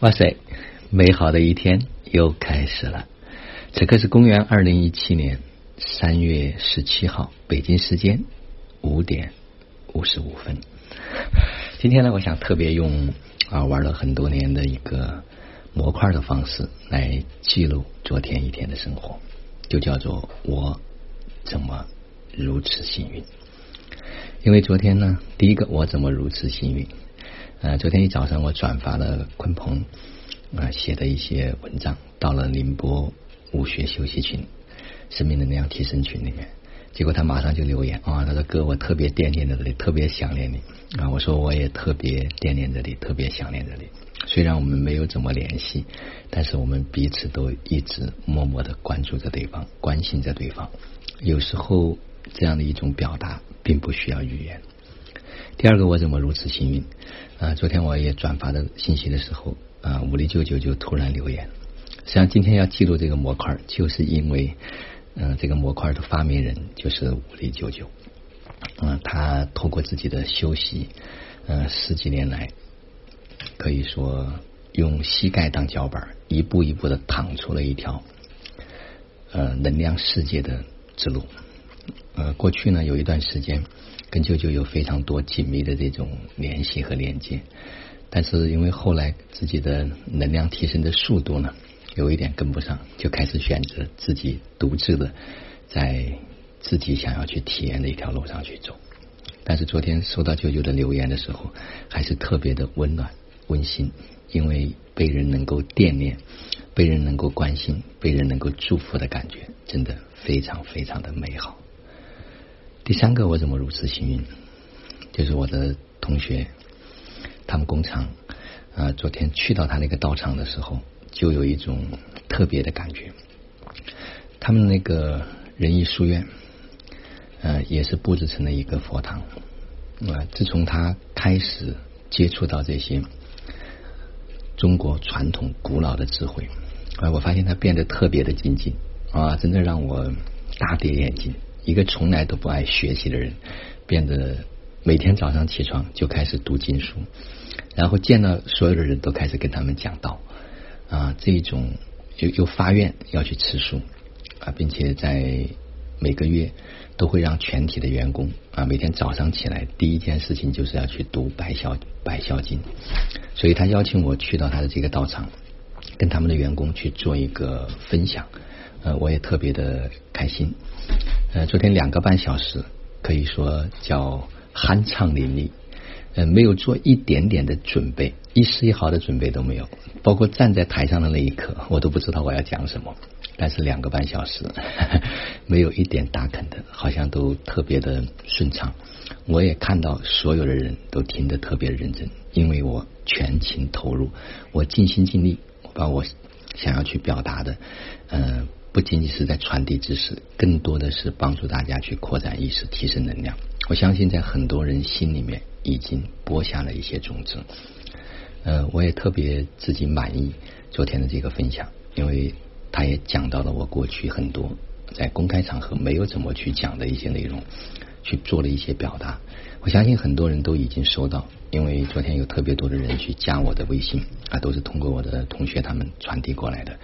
哇塞，美好的一天又开始了。此刻是公元二零一七年三月十七号，北京时间五点五十五分。今天呢，我想特别用啊玩了很多年的一个模块的方式来记录昨天一天的生活，就叫做我怎么如此幸运。因为昨天呢，第一个我怎么如此幸运？呃，昨天一早上我转发了鲲鹏啊写的一些文章，到了宁波武学休息群、生命能量提升群里面，结果他马上就留言啊，他说哥，我特别惦念着你，特别想念你啊。我说我也特别惦念着你，特别想念着你。虽然我们没有怎么联系，但是我们彼此都一直默默的关注着对方，关心着对方。有时候这样的一种表达，并不需要语言。第二个，我怎么如此幸运？啊，昨天我也转发的信息的时候，啊，武力舅舅就突然留言。实际上，今天要记录这个模块，就是因为，嗯，这个模块的发明人就是武力舅舅。嗯，他通过自己的修习，嗯，十几年来，可以说用膝盖当脚板，一步一步的趟出了一条，呃，能量世界的之路。呃，过去呢，有一段时间。跟舅舅有非常多紧密的这种联系和连接，但是因为后来自己的能量提升的速度呢，有一点跟不上，就开始选择自己独自的在自己想要去体验的一条路上去走。但是昨天收到舅舅的留言的时候，还是特别的温暖温馨，因为被人能够惦念，被人能够关心，被人能够祝福的感觉，真的非常非常的美好。第三个，我怎么如此幸运？就是我的同学，他们工厂啊，昨天去到他那个道场的时候，就有一种特别的感觉。他们那个仁义书院，呃，也是布置成了一个佛堂啊。自从他开始接触到这些中国传统古老的智慧啊，我发现他变得特别的精进啊，真的让我大跌眼镜。一个从来都不爱学习的人，变得每天早上起床就开始读经书，然后见到所有的人都开始跟他们讲道啊，这一种又又发愿要去吃素啊，并且在每个月都会让全体的员工啊每天早上起来第一件事情就是要去读百孝百孝经，所以他邀请我去到他的这个道场，跟他们的员工去做一个分享，呃，我也特别的开心。呃，昨天两个半小时，可以说叫酣畅淋漓，呃，没有做一点点的准备，一丝一毫的准备都没有，包括站在台上的那一刻，我都不知道我要讲什么。但是两个半小时，没有一点打啃的，好像都特别的顺畅。我也看到所有的人都听得特别认真，因为我全情投入，我尽心尽力，把我想要去表达的，嗯。不仅仅是在传递知识，更多的是帮助大家去扩展意识、提升能量。我相信在很多人心里面已经播下了一些种子。呃，我也特别自己满意昨天的这个分享，因为他也讲到了我过去很多在公开场合没有怎么去讲的一些内容，去做了一些表达。我相信很多人都已经收到，因为昨天有特别多的人去加我的微信啊，都是通过我的同学他们传递过来的。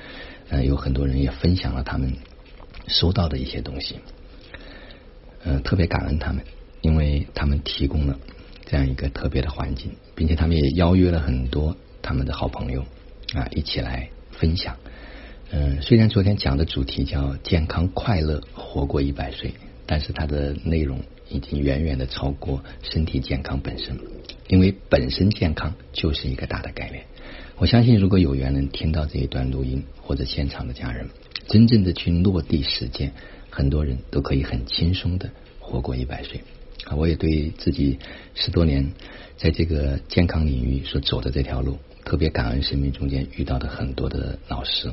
嗯，有很多人也分享了他们收到的一些东西，嗯，特别感恩他们，因为他们提供了这样一个特别的环境，并且他们也邀约了很多他们的好朋友啊一起来分享。嗯，虽然昨天讲的主题叫健康快乐活过一百岁，但是它的内容已经远远的超过身体健康本身，因为本身健康就是一个大的概念。我相信，如果有缘能听到这一段录音，或者现场的家人，真正的去落地实践，很多人都可以很轻松的活过一百岁。啊，我也对自己十多年在这个健康领域所走的这条路，特别感恩生命中间遇到的很多的老师。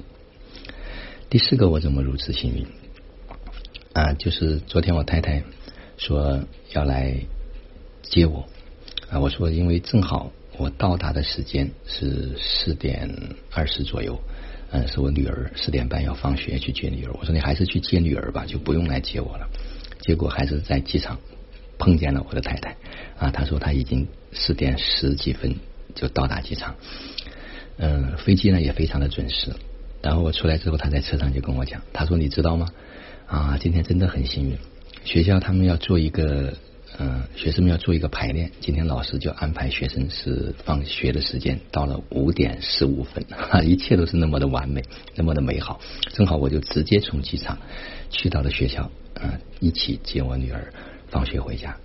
第四个，我怎么如此幸运？啊，就是昨天我太太说要来接我，啊，我说因为正好。我到达的时间是四点二十左右，嗯，是我女儿四点半要放学去接女儿。我说你还是去接女儿吧，就不用来接我了。结果还是在机场碰见了我的太太啊，她说她已经四点十几分就到达机场。嗯，飞机呢也非常的准时。然后我出来之后，他在车上就跟我讲，他说你知道吗？啊，今天真的很幸运，学校他们要做一个。嗯，学生们要做一个排练。今天老师就安排学生是放学的时间到了五点十五分，哈，一切都是那么的完美，那么的美好。正好我就直接从机场去到了学校，啊，一起接我女儿放学回家。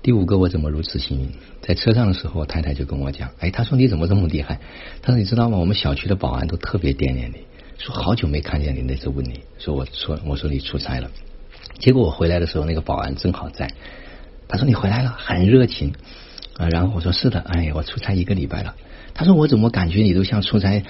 第五个，我怎么如此幸运？在车上的时候，我太太就跟我讲，哎，她说你怎么这么厉害？她说你知道吗？我们小区的保安都特别惦念你，说好久没看见你，那次问你说我说我说你出差了，结果我回来的时候，那个保安正好在。他说你回来了，很热情啊。然后我说是的，哎呀，我出差一个礼拜了。他说我怎么感觉你都像出差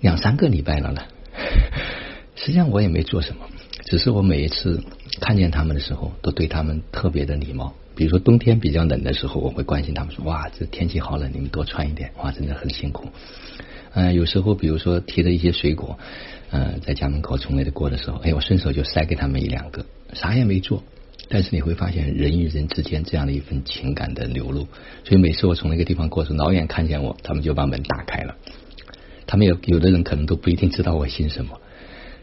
两三个礼拜了呢？实际上我也没做什么，只是我每一次看见他们的时候，都对他们特别的礼貌。比如说冬天比较冷的时候，我会关心他们说哇，这天气好冷，你们多穿一点。哇，真的很辛苦。嗯，有时候比如说提的一些水果，呃，在家门口从那里过的时候，哎，我顺手就塞给他们一两个，啥也没做。但是你会发现人与人之间这样的一份情感的流露，所以每次我从那个地方过时，老远看见我，他们就把门打开了。他们有有的人可能都不一定知道我姓什么，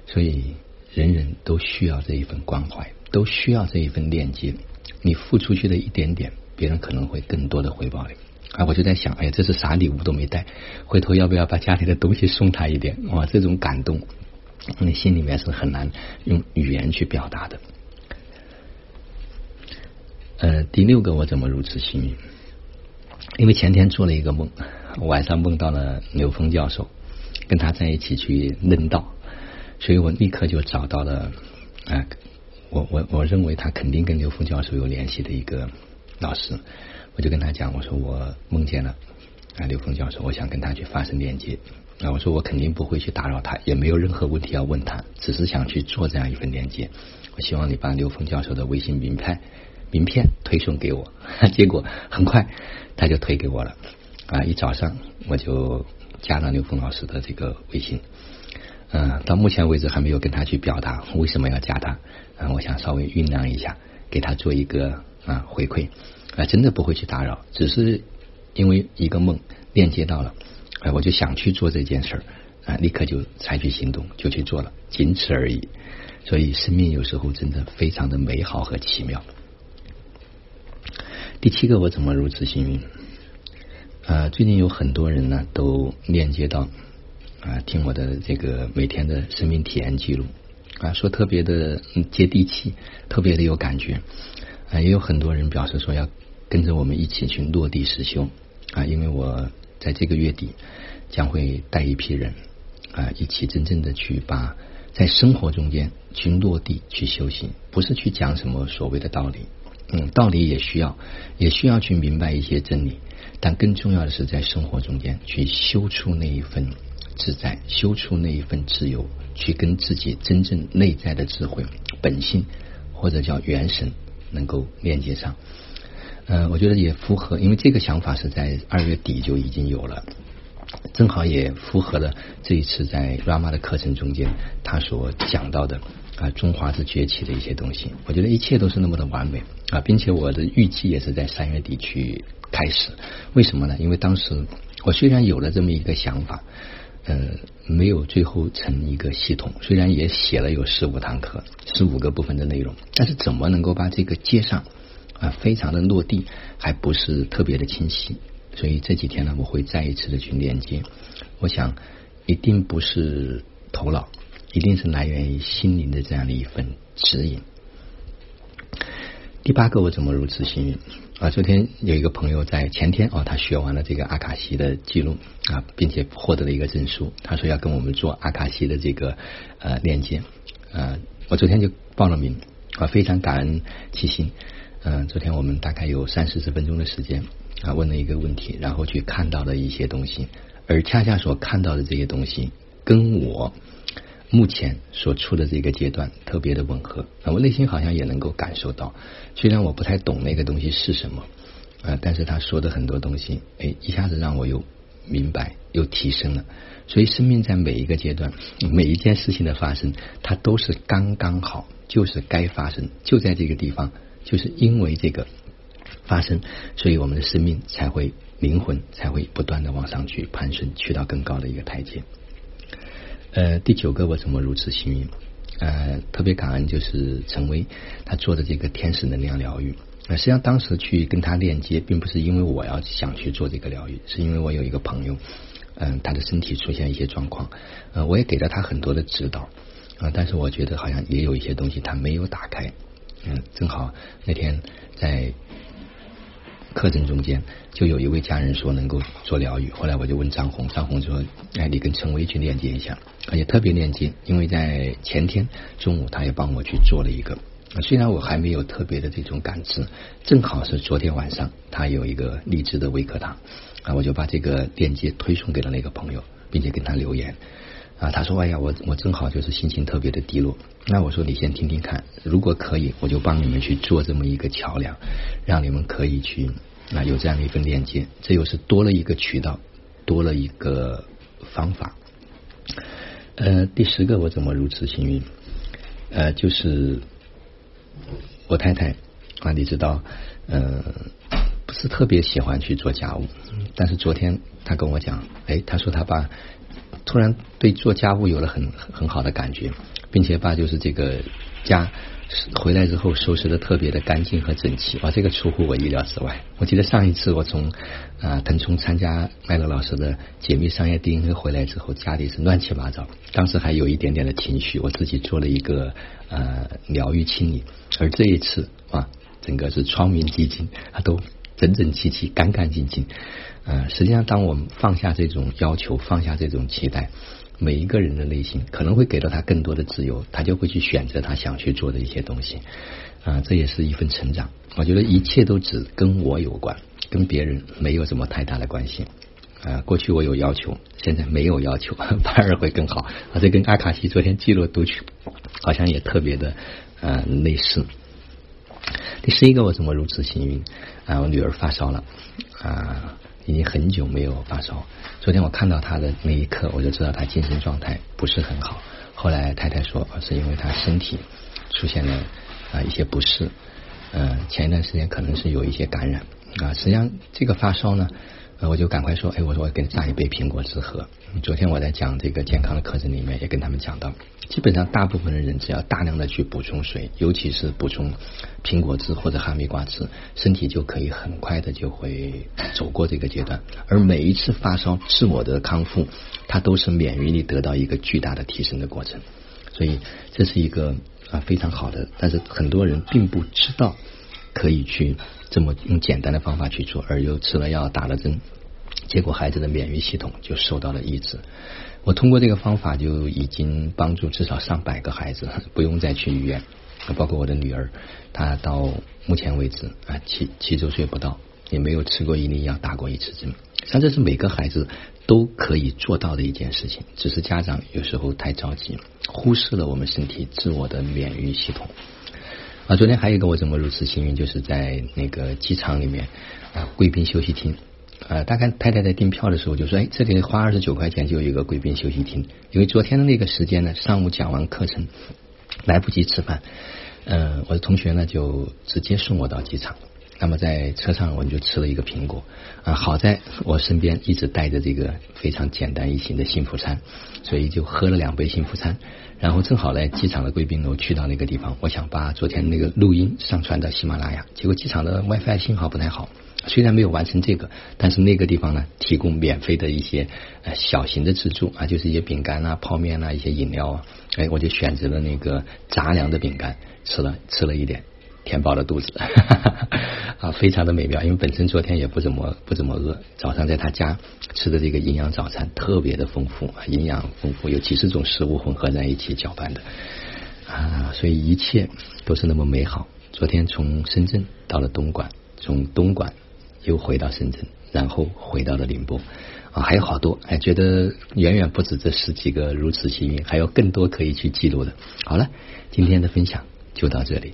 所以人人都需要这一份关怀，都需要这一份链接。你付出去的一点点，别人可能会更多的回报你。啊，我就在想，哎呀，这是啥礼物都没带，回头要不要把家里的东西送他一点？哇，这种感动，那心里面是很难用语言去表达的。呃，第六个我怎么如此幸运？因为前天做了一个梦，晚上梦到了刘峰教授，跟他在一起去论道，所以我立刻就找到了啊，我我我认为他肯定跟刘峰教授有联系的一个老师，我就跟他讲，我说我梦见了啊刘峰教授，我想跟他去发生链接啊，我说我肯定不会去打扰他，也没有任何问题要问他，只是想去做这样一份链接。我希望你把刘峰教授的微信名片。名片推送给我，结果很快他就推给我了啊！一早上我就加了刘峰老师的这个微信，嗯，到目前为止还没有跟他去表达为什么要加他，啊，我想稍微酝酿一下，给他做一个啊回馈啊，真的不会去打扰，只是因为一个梦链接到了，哎，我就想去做这件事儿啊，立刻就采取行动就去做了，仅此而已。所以生命有时候真的非常的美好和奇妙。第七个，我怎么如此幸运？啊，最近有很多人呢，都链接到啊，听我的这个每天的生命体验记录啊，说特别的接地气，特别的有感觉啊，也有很多人表示说要跟着我们一起去落地实修啊，因为我在这个月底将会带一批人啊，一起真正的去把在生活中间去落地去修行，不是去讲什么所谓的道理。嗯，道理也需要，也需要去明白一些真理，但更重要的是在生活中间去修出那一份自在，修出那一份自由，去跟自己真正内在的智慧本性或者叫元神能够连接上。嗯，我觉得也符合，因为这个想法是在二月底就已经有了。正好也符合了这一次在 Rama 的课程中间他所讲到的啊中华之崛起的一些东西，我觉得一切都是那么的完美啊，并且我的预计也是在三月底去开始。为什么呢？因为当时我虽然有了这么一个想法，呃，没有最后成一个系统，虽然也写了有十五堂课、十五个部分的内容，但是怎么能够把这个接上啊，非常的落地，还不是特别的清晰。所以这几天呢，我会再一次的去连接。我想，一定不是头脑，一定是来源于心灵的这样的一份指引。第八个，我怎么如此幸运啊？昨天有一个朋友在前天哦，他学完了这个阿卡西的记录啊，并且获得了一个证书。他说要跟我们做阿卡西的这个呃链接啊。我昨天就报了名啊，非常感恩七星。嗯，昨天我们大概有三四十分钟的时间。啊，问了一个问题，然后去看到了一些东西，而恰恰所看到的这些东西，跟我目前所处的这个阶段特别的吻合。啊，我内心好像也能够感受到，虽然我不太懂那个东西是什么，啊，但是他说的很多东西，哎，一下子让我又明白又提升了。所以，生命在每一个阶段，每一件事情的发生，它都是刚刚好，就是该发生，就在这个地方，就是因为这个。发生，所以我们的生命才会灵魂才会不断的往上去攀升，去到更高的一个台阶。呃，第九个，我怎么如此幸运？呃，特别感恩就是陈威他做的这个天使能量疗愈。呃，实际上当时去跟他链接，并不是因为我要想去做这个疗愈，是因为我有一个朋友，嗯，他的身体出现一些状况，呃，我也给了他很多的指导，啊，但是我觉得好像也有一些东西他没有打开，嗯，正好那天在。课程中间就有一位家人说能够做疗愈，后来我就问张红，张红说：“哎，你跟陈威去链接一下，而且特别链接，因为在前天中午他也帮我去做了一个。虽然我还没有特别的这种感知，正好是昨天晚上他有一个励志的微课堂啊，我就把这个链接推送给了那个朋友，并且跟他留言啊。他说：哎呀，我我正好就是心情特别的低落。那我说你先听听看，如果可以，我就帮你们去做这么一个桥梁，让你们可以去。”那有这样的一份链接，这又是多了一个渠道，多了一个方法。呃，第十个我怎么如此幸运？呃，就是我太太啊，你知道，呃，不是特别喜欢去做家务，但是昨天他跟我讲，哎，他说他爸突然对做家务有了很很好的感觉，并且把就是这个家。回来之后收拾的特别的干净和整齐，哇，这个出乎我意料之外。我记得上一次我从啊腾冲参加麦乐老师的解密商业 DNA 回来之后，家里是乱七八糟，当时还有一点点的情绪，我自己做了一个呃疗愈清理。而这一次啊，整个是窗明几净，它都整整齐齐、干干净净。呃，实际上，当我们放下这种要求，放下这种期待。每一个人的内心可能会给到他更多的自由，他就会去选择他想去做的一些东西啊，这也是一份成长。我觉得一切都只跟我有关，跟别人没有什么太大的关系啊。过去我有要求，现在没有要求，反而会更好。啊，这跟阿卡西昨天记录读取好像也特别的呃类似。第十一个，我怎么如此幸运啊？我女儿发烧了啊。已经很久没有发烧。昨天我看到她的那一刻，我就知道她精神状态不是很好。后来太太说，是因为她身体出现了啊一些不适。嗯，前一段时间可能是有一些感染啊。实际上这个发烧呢。我就赶快说，哎，我说我给你榨一杯苹果汁喝。昨天我在讲这个健康的课程里面，也跟他们讲到，基本上大部分的人只要大量的去补充水，尤其是补充苹果汁或者哈密瓜汁，身体就可以很快的就会走过这个阶段。而每一次发烧自我的康复，它都是免疫力得到一个巨大的提升的过程。所以这是一个啊非常好的，但是很多人并不知道。可以去这么用简单的方法去做，而又吃了药打了针，结果孩子的免疫系统就受到了抑制。我通过这个方法就已经帮助至少上百个孩子不用再去医院，包括我的女儿，她到目前为止啊七七周岁不到，也没有吃过一粒药打过一次针。像这是每个孩子都可以做到的一件事情，只是家长有时候太着急，忽视了我们身体自我的免疫系统。啊，昨天还有一个我怎么如此幸运，就是在那个机场里面啊，贵宾休息厅呃，大概太太在订票的时候就说，哎，这里花二十九块钱就有一个贵宾休息厅，因为昨天的那个时间呢，上午讲完课程来不及吃饭，嗯，我的同学呢就直接送我到机场。那么在车上我们就吃了一个苹果啊，好在我身边一直带着这个非常简单易行的幸福餐，所以就喝了两杯幸福餐，然后正好在机场的贵宾楼去到那个地方，我想把昨天那个录音上传到喜马拉雅，结果机场的 WiFi 信号不太好，虽然没有完成这个，但是那个地方呢提供免费的一些呃小型的自助啊，就是一些饼干啊、泡面啊、一些饮料啊，哎，我就选择了那个杂粮的饼干吃了吃了一点。填饱了肚子，啊，非常的美妙。因为本身昨天也不怎么不怎么饿，早上在他家吃的这个营养早餐特别的丰富，营养丰富，有几十种食物混合在一起搅拌的啊，所以一切都是那么美好。昨天从深圳到了东莞，从东莞又回到深圳，然后回到了宁波啊，还有好多，哎，觉得远远不止这十几个如此幸运，还有更多可以去记录的。好了，今天的分享就到这里。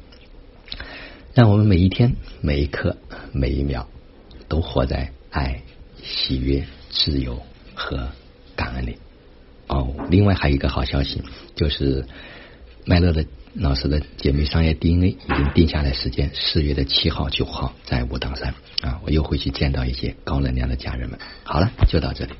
让我们每一天、每一刻、每一秒都活在爱、喜悦、自由和感恩里。哦，另外还有一个好消息，就是麦乐的老师的姐妹商业 DNA 已经定下来时间，四月的七号、九号在武当山啊，我又会去见到一些高能量的家人们。好了，就到这里。